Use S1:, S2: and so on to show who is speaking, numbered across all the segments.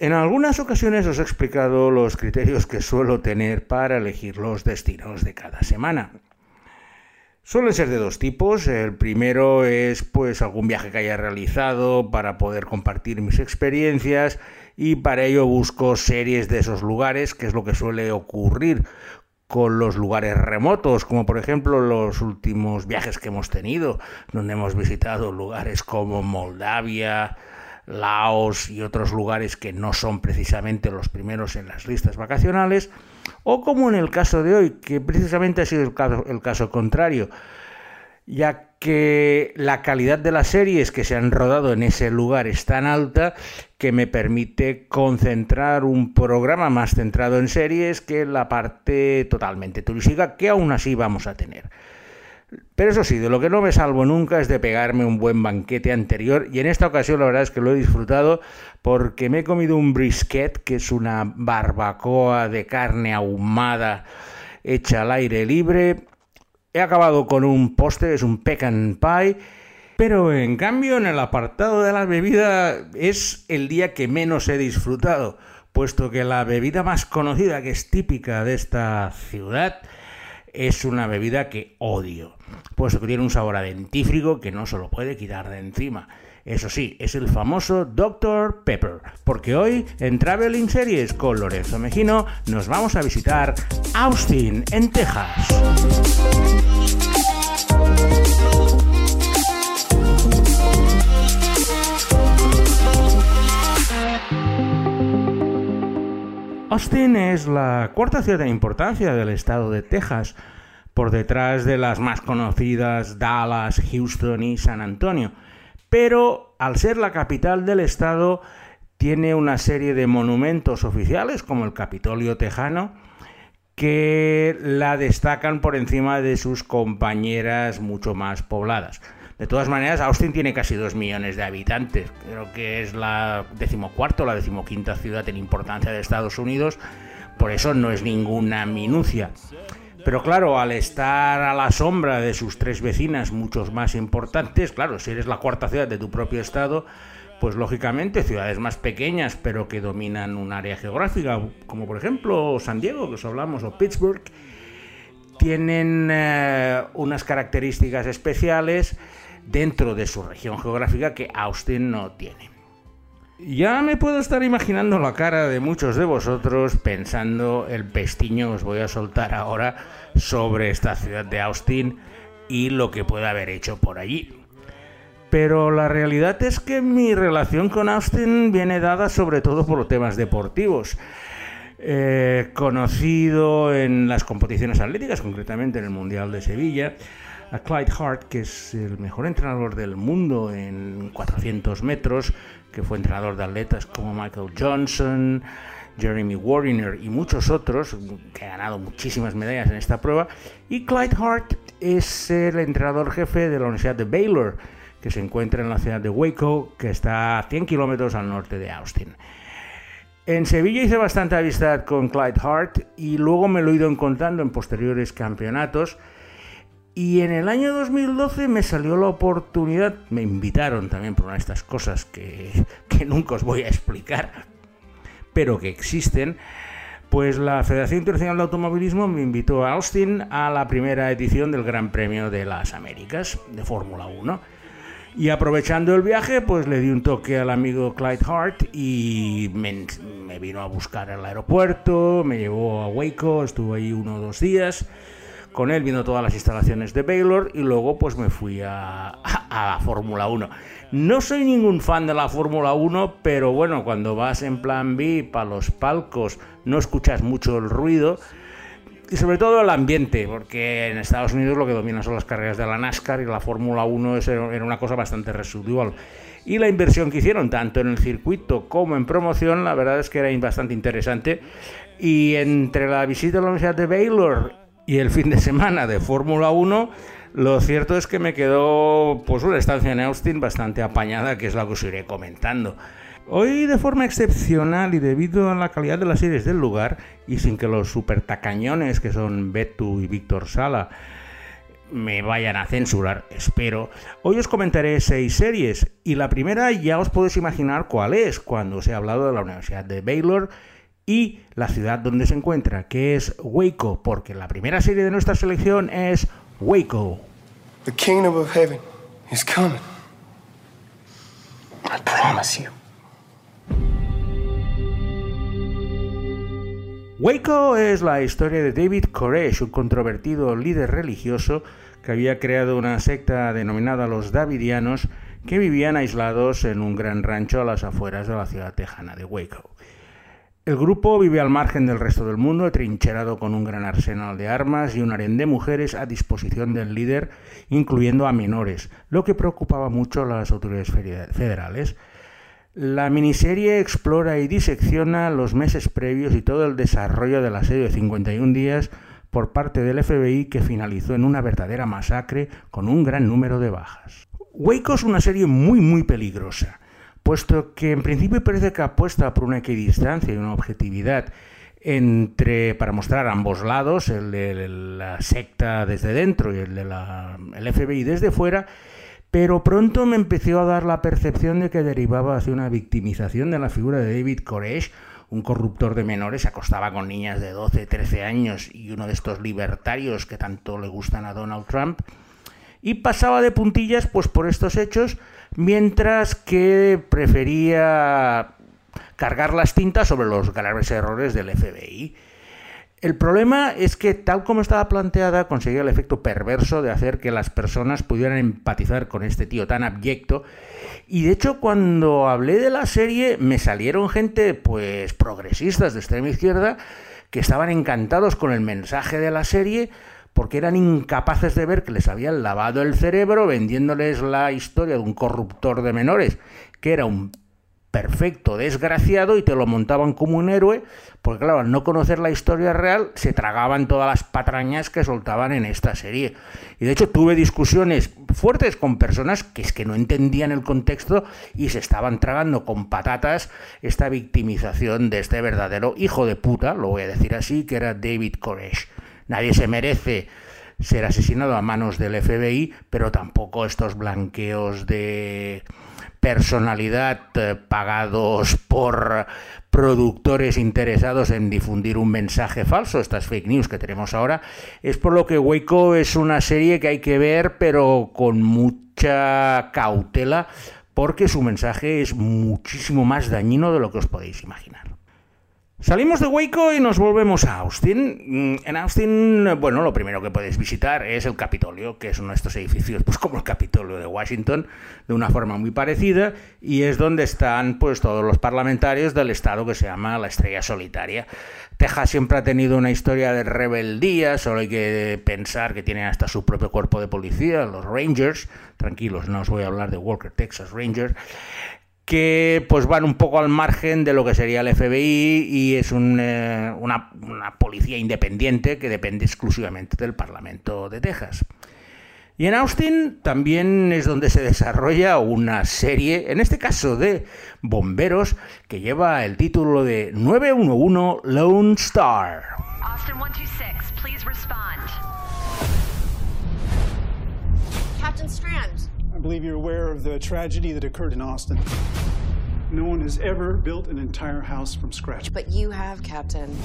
S1: En algunas ocasiones os he explicado los criterios que suelo tener para elegir los destinos de cada semana. Suelen ser de dos tipos. El primero es pues algún viaje que haya realizado para poder compartir mis experiencias y para ello busco series de esos lugares, que es lo que suele ocurrir con los lugares remotos, como por ejemplo los últimos viajes que hemos tenido, donde hemos visitado lugares como Moldavia, Laos y otros lugares que no son precisamente los primeros en las listas vacacionales, o como en el caso de hoy, que precisamente ha sido el caso, contrario, ya que la calidad de las series que se han rodado en ese lugar es tan alta que me permite concentrar un programa más centrado en series que la parte totalmente turística que aún así vamos a tener. Pero eso sí, de lo que no me salvo nunca es de pegarme un buen banquete anterior y en esta ocasión la verdad es que lo he disfrutado porque me he comido un brisket, que es una barbacoa de carne ahumada hecha al aire libre. He acabado con un postre, es un pecan pie. Pero en cambio en el apartado de la bebida es el día que menos he disfrutado, puesto que la bebida más conocida que es típica de esta ciudad es una bebida que odio, puesto que tiene un sabor a dentífrico que no se lo puede quitar de encima. Eso sí, es el famoso Dr. Pepper, porque hoy en Traveling Series con Lorenzo Mejino nos vamos a visitar Austin, en Texas. Austin es la cuarta ciudad de importancia del estado de Texas, por detrás de las más conocidas Dallas, Houston y San Antonio. Pero al ser la capital del estado, tiene una serie de monumentos oficiales, como el Capitolio Tejano, que la destacan por encima de sus compañeras mucho más pobladas. De todas maneras, Austin tiene casi dos millones de habitantes. Creo que es la decimocuarta o la decimoquinta ciudad en importancia de Estados Unidos. Por eso no es ninguna minucia. Pero claro, al estar a la sombra de sus tres vecinas, muchos más importantes, claro, si eres la cuarta ciudad de tu propio estado, pues lógicamente ciudades más pequeñas, pero que dominan un área geográfica, como por ejemplo San Diego, que os hablamos, o Pittsburgh, tienen eh, unas características especiales dentro de su región geográfica que Austin no tiene. Ya me puedo estar imaginando la cara de muchos de vosotros pensando el pestiño que os voy a soltar ahora sobre esta ciudad de Austin y lo que puede haber hecho por allí. Pero la realidad es que mi relación con Austin viene dada sobre todo por temas deportivos. Eh, conocido en las competiciones atléticas, concretamente en el Mundial de Sevilla, a Clyde Hart, que es el mejor entrenador del mundo en 400 metros, que fue entrenador de atletas como Michael Johnson, Jeremy Wariner y muchos otros, que ha ganado muchísimas medallas en esta prueba. Y Clyde Hart es el entrenador jefe de la Universidad de Baylor, que se encuentra en la ciudad de Waco, que está a 100 kilómetros al norte de Austin. En Sevilla hice bastante amistad con Clyde Hart y luego me lo he ido encontrando en posteriores campeonatos y en el año 2012 me salió la oportunidad, me invitaron también por una de estas cosas que, nunca os voy a explicar, pero que existen, pues la Federación Internacional de Automovilismo me invitó a Austin a la primera edición del Gran Premio de las Américas de Fórmula 1. Y aprovechando el viaje, pues le di un toque al amigo Clyde Hart y me, me vino a buscar al aeropuerto, me llevó a Waco, estuvo ahí uno o dos días con él viendo todas las instalaciones de Baylor y luego pues me fui a, la Fórmula 1. No soy ningún fan de la Fórmula 1, pero bueno, cuando vas en plan B para los palcos no escuchas mucho el ruido y sobre todo el ambiente, porque en Estados Unidos lo que domina son las carreras de la NASCAR y la Fórmula 1 era una cosa bastante residual. Y la inversión que hicieron, tanto en el circuito como en promoción, la verdad es que era bastante interesante. Y entre la visita a la Universidad de Baylor y el fin de semana de Fórmula 1, lo cierto es que me quedó pues una estancia en Austin bastante apañada, que es la que os iré comentando. Hoy de forma excepcional y debido a la calidad de las series del lugar y sin que los super tacañones que son Betu y Víctor Sala me vayan a censurar, espero, hoy os comentaré seis series y la primera ya os podéis imaginar cuál es cuando os he hablado de la Universidad de Baylor y la ciudad donde se encuentra, que es Waco, porque la primera serie de nuestra selección es Waco. The kingdom of heaven is coming. I promise you. Waco es la historia de David Koresh, un controvertido líder religioso que había creado una secta denominada los Davidianos que vivían aislados en un gran rancho a las afueras de la ciudad tejana de Waco. El grupo vive al margen del resto del mundo, trincherado con un gran arsenal de armas y un harén de mujeres a disposición del líder, incluyendo a menores, lo que preocupaba mucho a las autoridades federales. La miniserie explora y disecciona los meses previos y todo el desarrollo de la serie de 51 días por parte del FBI que finalizó en una verdadera masacre con un gran número de bajas. Waco es una serie muy muy peligrosa, puesto que en principio parece que apuesta por una equidistancia y una objetividad entre para mostrar ambos lados, el de la secta desde dentro y el del FBI desde fuera, pero pronto me empezó a dar la percepción de que derivaba hacia una victimización de la figura de David Koresh, un corruptor de menores, acostaba con niñas de 12, 13 años y uno de estos libertarios que tanto le gustan a Donald Trump, y pasaba de puntillas pues por estos hechos, mientras que prefería cargar las tintas sobre los graves errores del FBI. El problema es que tal como estaba planteada conseguía el efecto perverso de hacer que las personas pudieran empatizar con este tío tan abyecto y de hecho cuando hablé de la serie me salieron gente pues progresistas de extrema izquierda que estaban encantados con el mensaje de la serie porque eran incapaces de ver que les habían lavado el cerebro vendiéndoles la historia de un corruptor de menores que era un perfecto desgraciado y te lo montaban como un héroe, porque claro, al no conocer la historia real, se tragaban todas las patrañas que soltaban en esta serie. Y de hecho tuve discusiones fuertes con personas que es que no entendían el contexto y se estaban tragando con patatas esta victimización de este verdadero hijo de puta, lo voy a decir así, que era David Koresh. Nadie se merece ser asesinado a manos del FBI, pero tampoco estos blanqueos de personalidad eh, pagados por productores interesados en difundir un mensaje falso, estas fake news que tenemos ahora, es por lo que Waco es una serie que hay que ver pero con mucha cautela porque su mensaje es muchísimo más dañino de lo que os podéis imaginar. Salimos de Waco y nos volvemos a Austin. Mm, en Austin, bueno, lo primero que podéis visitar es el Capitolio, que es uno de estos edificios, pues como el Capitolio de Washington, de una forma muy parecida, y es donde están pues todos los parlamentarios del estado que se llama la Estrella Solitaria. Texas siempre ha tenido una historia de rebeldía, solo hay que pensar que tienen hasta su propio cuerpo de policía, los Rangers. Tranquilos, no os voy a hablar de Walker, Texas Rangers que pues van un poco al margen de lo que sería el FBI y es eh, una, policía independiente que depende exclusivamente del Parlamento de Texas. Y en Austin también es donde se desarrolla una serie, en este caso de bomberos, que lleva el título de 911 Lone Star. Austin 126, please respond.
S2: Captain Strand. I believe you're aware of the tragedy that occurred in Austin. No one has ever built an entire house from scratch. But you have, Captain.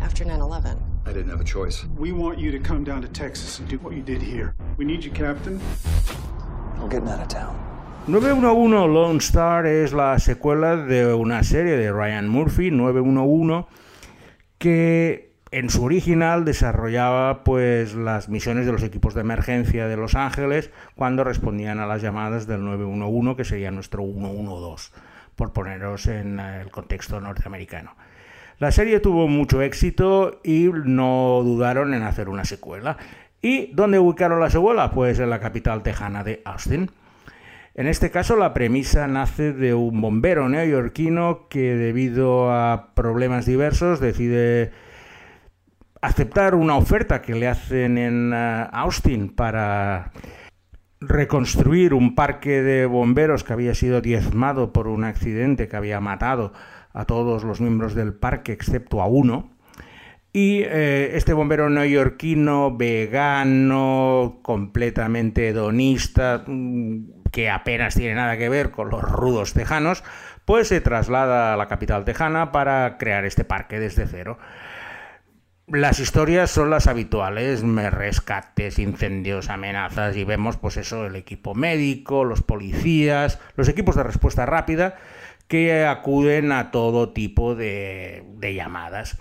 S2: After 9 11. I didn't have a choice. We want you to come down to Texas and do what you did here. We need you, Captain. I'm getting out of town.
S1: 911 Lone Star es la secuela de una serie de Ryan Murphy, 911, que en su original desarrollaba pues las misiones de los equipos de emergencia de Los Ángeles cuando respondían a las llamadas del 911 que sería nuestro 112 por poneros en el contexto norteamericano. La serie tuvo mucho éxito y no dudaron en hacer una secuela. ¿Y dónde ubicaron la secuela? Pues en la capital tejana de Austin. En este caso la premisa nace de un bombero neoyorquino que debido a problemas diversos decide aceptar una oferta que le hacen en eh, Austin para reconstruir un parque de bomberos que había sido diezmado por un accidente que había matado a todos los miembros del parque excepto a uno. Y eh, este bombero neoyorquino, vegano, completamente hedonista, mm, que apenas tiene nada que ver con los rudos tejanos, pues se traslada a la capital tejana para crear este parque desde cero. Las historias son las habituales, rescates, incendios, amenazas y vemos pues eso, el equipo médico, los policías, los equipos de respuesta rápida que acuden a todo tipo de, llamadas.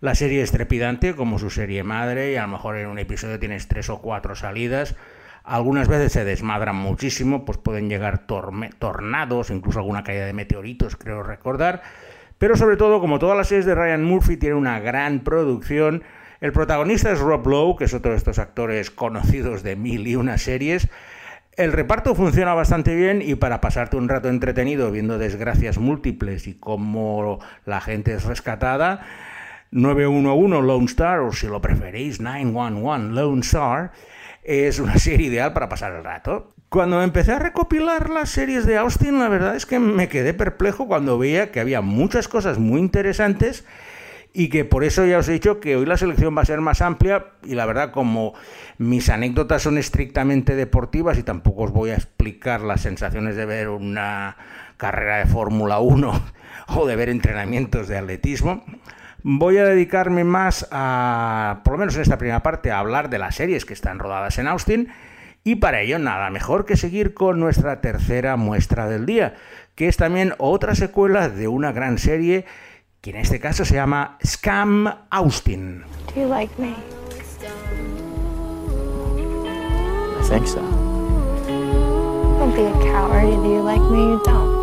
S1: La serie es trepidante como su serie madre y a lo mejor en un episodio tienes tres o cuatro salidas. Algunas veces se desmadran muchísimo, pues pueden llegar tornados, incluso alguna caída de meteoritos, creo recordar pero sobre todo, como todas las series de Ryan Murphy tienen una gran producción, el protagonista es Rob Lowe, que es otro de estos actores conocidos de mil y una series. El reparto funciona bastante bien y para pasarte un rato entretenido viendo desgracias múltiples y cómo la gente es rescatada, 911 Lone Star, o si lo preferéis, 911 Lone Star, es una serie ideal para pasar el rato. Cuando empecé a recopilar las series de Austin, la verdad es que me quedé perplejo cuando veía que había muchas cosas muy interesantes y que por eso ya os he dicho que hoy la selección va a ser más amplia y la verdad como mis anécdotas son estrictamente deportivas y tampoco os voy a explicar las sensaciones de ver una carrera de Fórmula 1 o de ver entrenamientos de atletismo, voy a dedicarme más a, por lo menos en esta primera parte, a hablar de las series que están rodadas en Austin y para ello nada mejor que seguir con nuestra tercera muestra del día, que es también otra secuela de una gran serie que en este caso se llama Scam Austin.
S3: Do you like me? I think so. Don't be a coward. Either you like me you don't.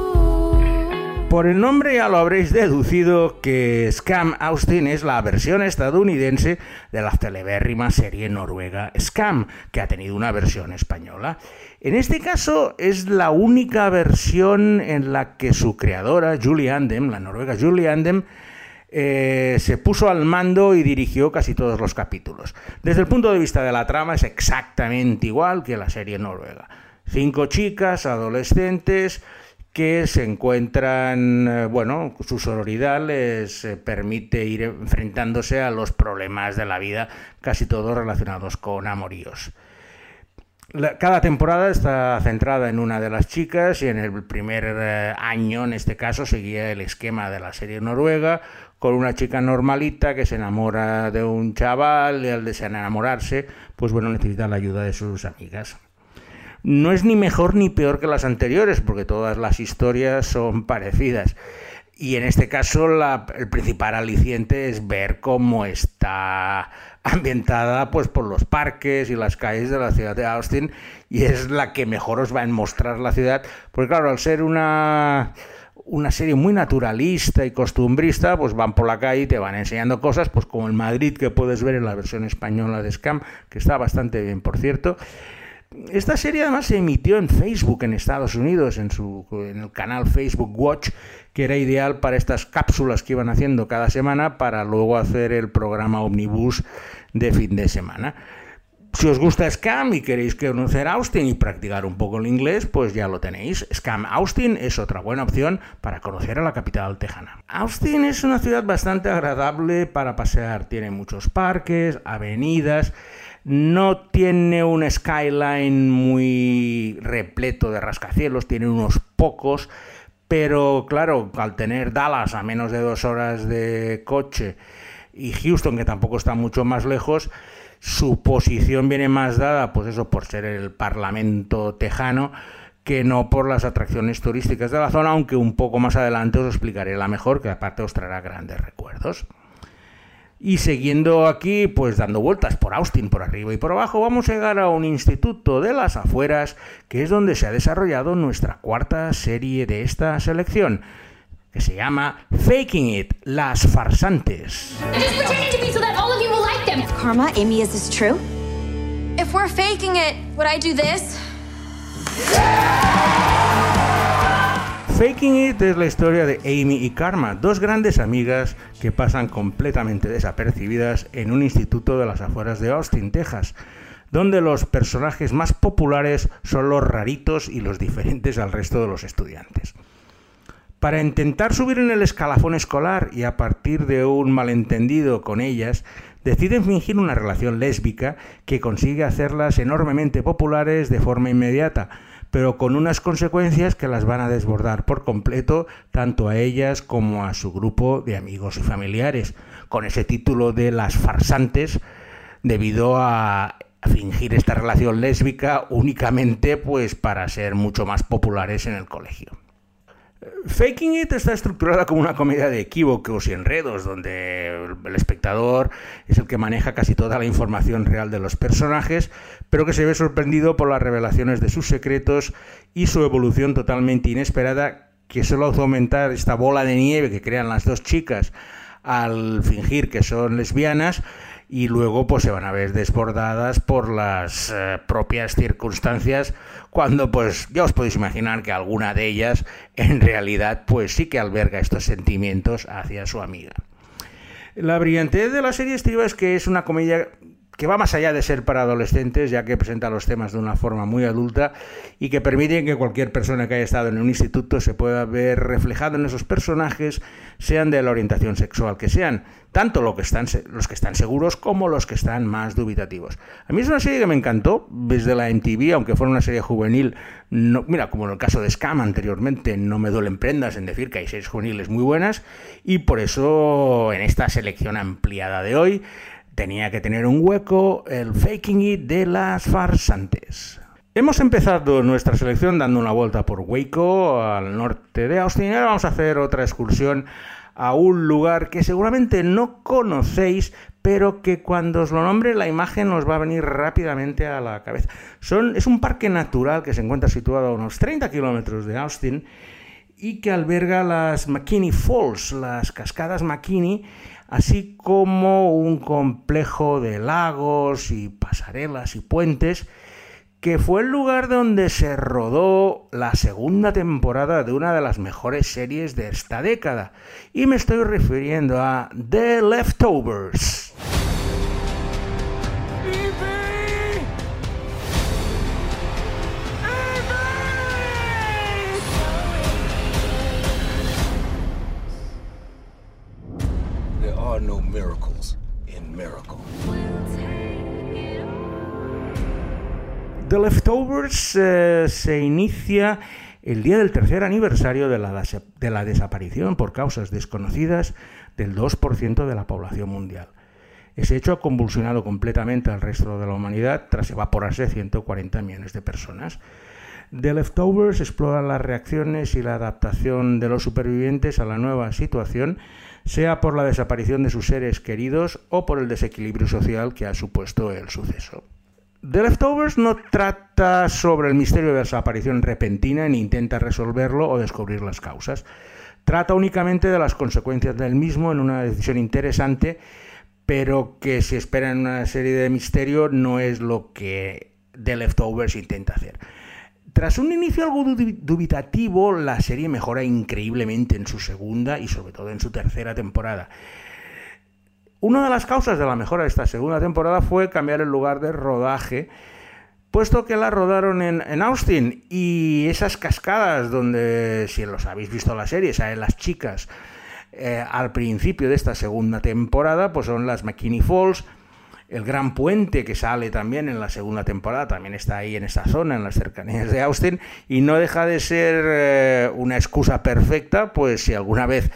S1: Por el nombre ya lo habréis deducido que Scam Austin es la versión estadounidense de la celebérrima serie noruega Scam, que ha tenido una versión española. En este caso es la única versión en la que su creadora, Julie Andem, la noruega Julie Andem, eh, se puso al mando y dirigió casi todos los capítulos. Desde el punto de vista de la trama es exactamente igual que la serie noruega. Cinco chicas, adolescentes, que se encuentran, eh, bueno, su sororidad les eh, permite ir enfrentándose a los problemas de la vida, casi todos relacionados con amoríos. cada temporada está centrada en una de las chicas y en el primer eh, año, en este caso, seguía el esquema de la serie noruega, con una chica normalita que se enamora de un chaval y al desenamorarse, pues bueno, necesita la ayuda de sus amigas no es ni mejor ni peor que las anteriores, porque todas las historias son parecidas. Y en este caso el principal aliciente es ver cómo está ambientada pues por los parques y las calles de la ciudad de Austin y es la que mejor os va a mostrar la ciudad, porque claro, al ser una una serie muy naturalista y costumbrista, pues van por la calle y te van enseñando cosas, pues como el Madrid que puedes ver en la versión española de Scam, que está bastante bien, por cierto. Esta serie además se emitió en Facebook en Estados Unidos, en, su, en el canal Facebook Watch, que era ideal para estas cápsulas que iban haciendo cada semana para luego hacer el programa Omnibus de fin de semana. Si os gusta Scam y queréis conocer Austin y practicar un poco el inglés, pues ya lo tenéis. Scam Austin es otra buena opción para conocer a la capital tejana. Austin es una ciudad bastante agradable para pasear. Tiene muchos parques, avenidas no tiene un skyline muy repleto de rascacielos, tiene unos pocos, pero claro, al tener Dallas a menos de dos horas de coche y Houston, que tampoco está mucho más lejos, su posición viene más dada, pues eso, por ser el Parlamento tejano, que no por las atracciones turísticas de la zona, aunque un poco más adelante os explicaré la mejor, que aparte os traerá grandes recuerdos. Y siguiendo aquí, pues dando vueltas por Austin, por arriba y por abajo, vamos a llegar a un instituto de las afueras, que es donde se ha desarrollado nuestra cuarta serie de esta selección, que se llama Faking It, las farsantes.
S4: Karma, Amy, is this true? If we're faking it, would I do this?
S1: Faking It es la historia de Amy y Karma, dos grandes amigas que pasan completamente desapercibidas en un instituto de las afueras de Austin, Texas, donde los personajes más populares son los raritos y los diferentes al resto de los estudiantes. Para intentar subir en el escalafón escolar y a partir de un malentendido con ellas, deciden fingir una relación lésbica que consigue hacerlas enormemente populares de forma inmediata, pero con unas consecuencias que las van a desbordar por completo tanto a ellas como a su grupo de amigos y familiares, con ese título de las farsantes debido a fingir esta relación lésbica únicamente pues para ser mucho más populares en el colegio. Faking It está estructurada como una comedia de equívocos y enredos, donde el espectador es el que maneja casi toda la información real de los personajes, pero que se ve sorprendido por las revelaciones de sus secretos y su evolución totalmente inesperada, que solo hace aumentar esta bola de nieve que crean las dos chicas al fingir que son lesbianas y luego pues se van a ver desbordadas por las eh, propias circunstancias cuando pues ya os podéis imaginar que alguna de ellas en realidad pues sí que alberga estos sentimientos hacia su amiga. La brillantez de la serie estriba es que es una comedia que va más allá de ser para adolescentes, ya que presenta los temas de una forma muy adulta y que permite que cualquier persona que haya estado en un instituto se pueda ver reflejado en esos personajes, sean de la orientación sexual que sean, tanto los que están, seguros como los que están más dubitativos. A mí es una serie que me encantó desde la MTV, aunque fuera una serie juvenil, mira, como en el caso de Scam anteriormente, no me duelen prendas en decir que hay series juveniles muy buenas y por eso en esta selección ampliada de hoy tenía que tener un hueco el Faking It de las farsantes. Hemos empezado nuestra selección dando una vuelta por Waco, al norte de Austin, ahora vamos a hacer otra excursión a un lugar que seguramente no conocéis, pero que cuando os lo nombre la imagen os va a venir rápidamente a la cabeza. Es un parque natural que se encuentra situado a unos 30 kilómetros de Austin y que alberga las McKinney Falls, las cascadas McKinney, así como un complejo de lagos y pasarelas y puentes, que fue el lugar donde se rodó la segunda temporada de una de las mejores series de esta década, y me estoy refiriendo a The Leftovers. Leftovers eh, se inicia el día del tercer aniversario de la, de la desaparición por causas desconocidas del 2% de la población mundial. Ese hecho ha convulsionado completamente al resto de la humanidad tras evaporarse 140 millones de personas. The Leftovers explora las reacciones y la adaptación de los supervivientes a la nueva situación, sea por la desaparición de sus seres queridos o por el desequilibrio social que ha supuesto el suceso. The Leftovers no trata sobre el misterio de la desaparición repentina ni intenta resolverlo o descubrir las causas. Trata únicamente de las consecuencias del mismo en una decisión interesante, pero que si espera en una serie de misterio no es lo que The Leftovers intenta hacer. Tras un inicio algo dubitativo, la serie mejora increíblemente en su segunda y sobre todo en su tercera temporada. Una de las causas de la mejora de esta segunda temporada fue cambiar el lugar de rodaje, puesto que la rodaron en, Austin y esas cascadas donde, si los habéis visto la serie, salen las chicas eh, al principio de esta segunda temporada, pues son las McKinney Falls, el gran puente que sale también en la segunda temporada, también está ahí en esa zona, en las cercanías de Austin, y no deja de ser eh, una excusa perfecta, pues si alguna vez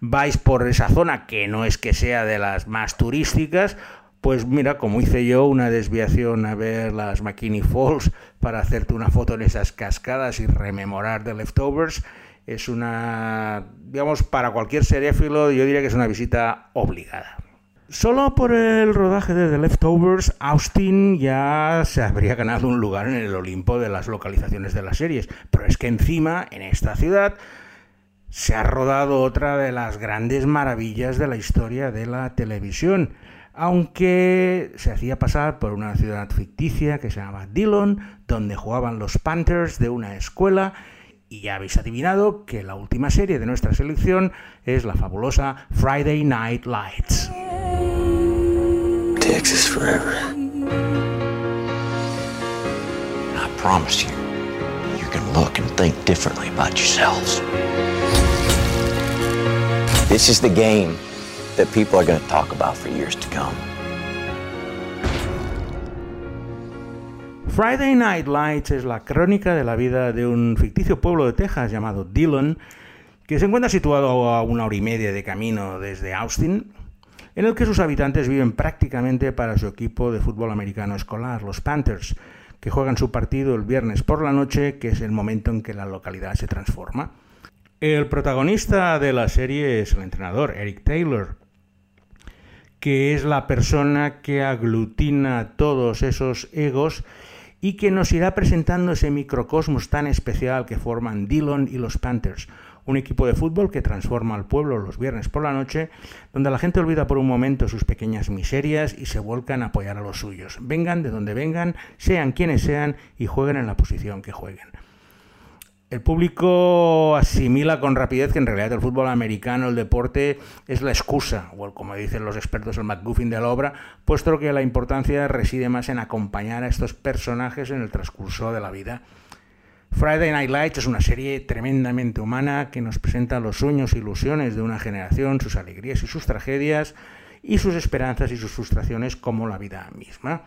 S1: vais por esa zona, que no es que sea de las más turísticas, pues mira, como hice yo, una desviación a ver las McKinney Falls para hacerte una foto en esas cascadas y rememorar The Leftovers, es una, digamos, para cualquier seriéfilo, yo diría que es una visita obligada. Solo por el rodaje de The Leftovers, Austin ya se habría ganado un lugar en el Olimpo de las localizaciones de las series, pero es que encima, en esta ciudad, se ha rodado otra de las grandes maravillas de la historia de la televisión, aunque se hacía pasar por una ciudad ficticia que se llamaba Dillon, donde jugaban los Panthers de una escuela, y ya habéis adivinado que la última serie de nuestra selección es la fabulosa Friday Night Lights. Texas forever. I promise you, you can look and think differently about yourselves.
S5: This is the game that people are going to talk about for years to come.
S1: Friday Night Lights es la crónica de la vida de un ficticio pueblo de Texas llamado Dillon, que se encuentra situado a una hora y media de camino desde Austin, en el que sus habitantes viven prácticamente para su equipo de fútbol americano escolar, los Panthers, que juegan su partido el viernes por la noche, que es el momento en que la localidad se transforma. El protagonista de la serie es el entrenador, Eric Taylor, que es la persona que aglutina todos esos egos y que nos irá presentando ese microcosmos tan especial que forman Dillon y los Panthers, un equipo de fútbol que transforma al pueblo los viernes por la noche, donde la gente olvida por un momento sus pequeñas miserias y se vuelcan a apoyar a los suyos. Vengan de donde vengan, sean quienes sean y jueguen en la posición que jueguen. El público asimila con rapidez que en realidad el fútbol americano, el deporte, es la excusa, o como dicen los expertos, el McGuffin de la obra, puesto que la importancia reside más en acompañar a estos personajes en el transcurso de la vida. Friday Night Lights es una serie tremendamente humana que nos presenta los sueños e ilusiones de una generación, sus alegrías y sus tragedias, y sus esperanzas y sus frustraciones como la vida misma.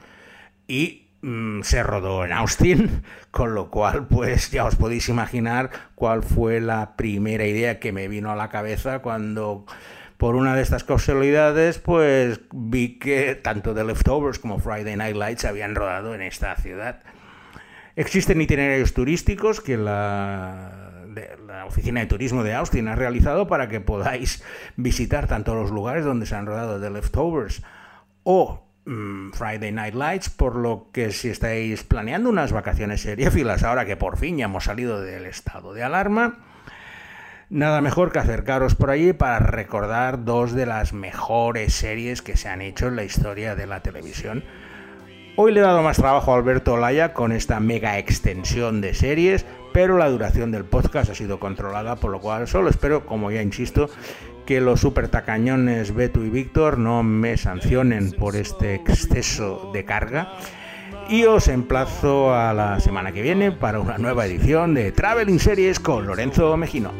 S1: Y Mm, se rodó en Austin, con lo cual pues ya os podéis imaginar cuál fue la primera idea que me vino a la cabeza cuando por una de estas casualidades pues vi que tanto The Leftovers como Friday Night Lights habían rodado en esta ciudad. Existen itinerarios turísticos que la, Oficina de Turismo de Austin ha realizado para que podáis visitar tanto los lugares donde se han rodado The Leftovers o Friday Night Lights, por lo que si estáis planeando unas vacaciones seriéfilas ahora que por fin ya hemos salido del estado de alarma, nada mejor que acercaros por allí para recordar dos de las mejores series que se han hecho en la historia de la televisión. Hoy le he dado más trabajo a Alberto Olaya con esta mega extensión de series, pero la duración del podcast ha sido controlada, por lo cual solo espero, como ya insisto, que los super tacañones Beto y Víctor no me sancionen por este exceso de carga. Y os emplazo a la semana que viene para una nueva edición de Traveling Series con Lorenzo Mejino.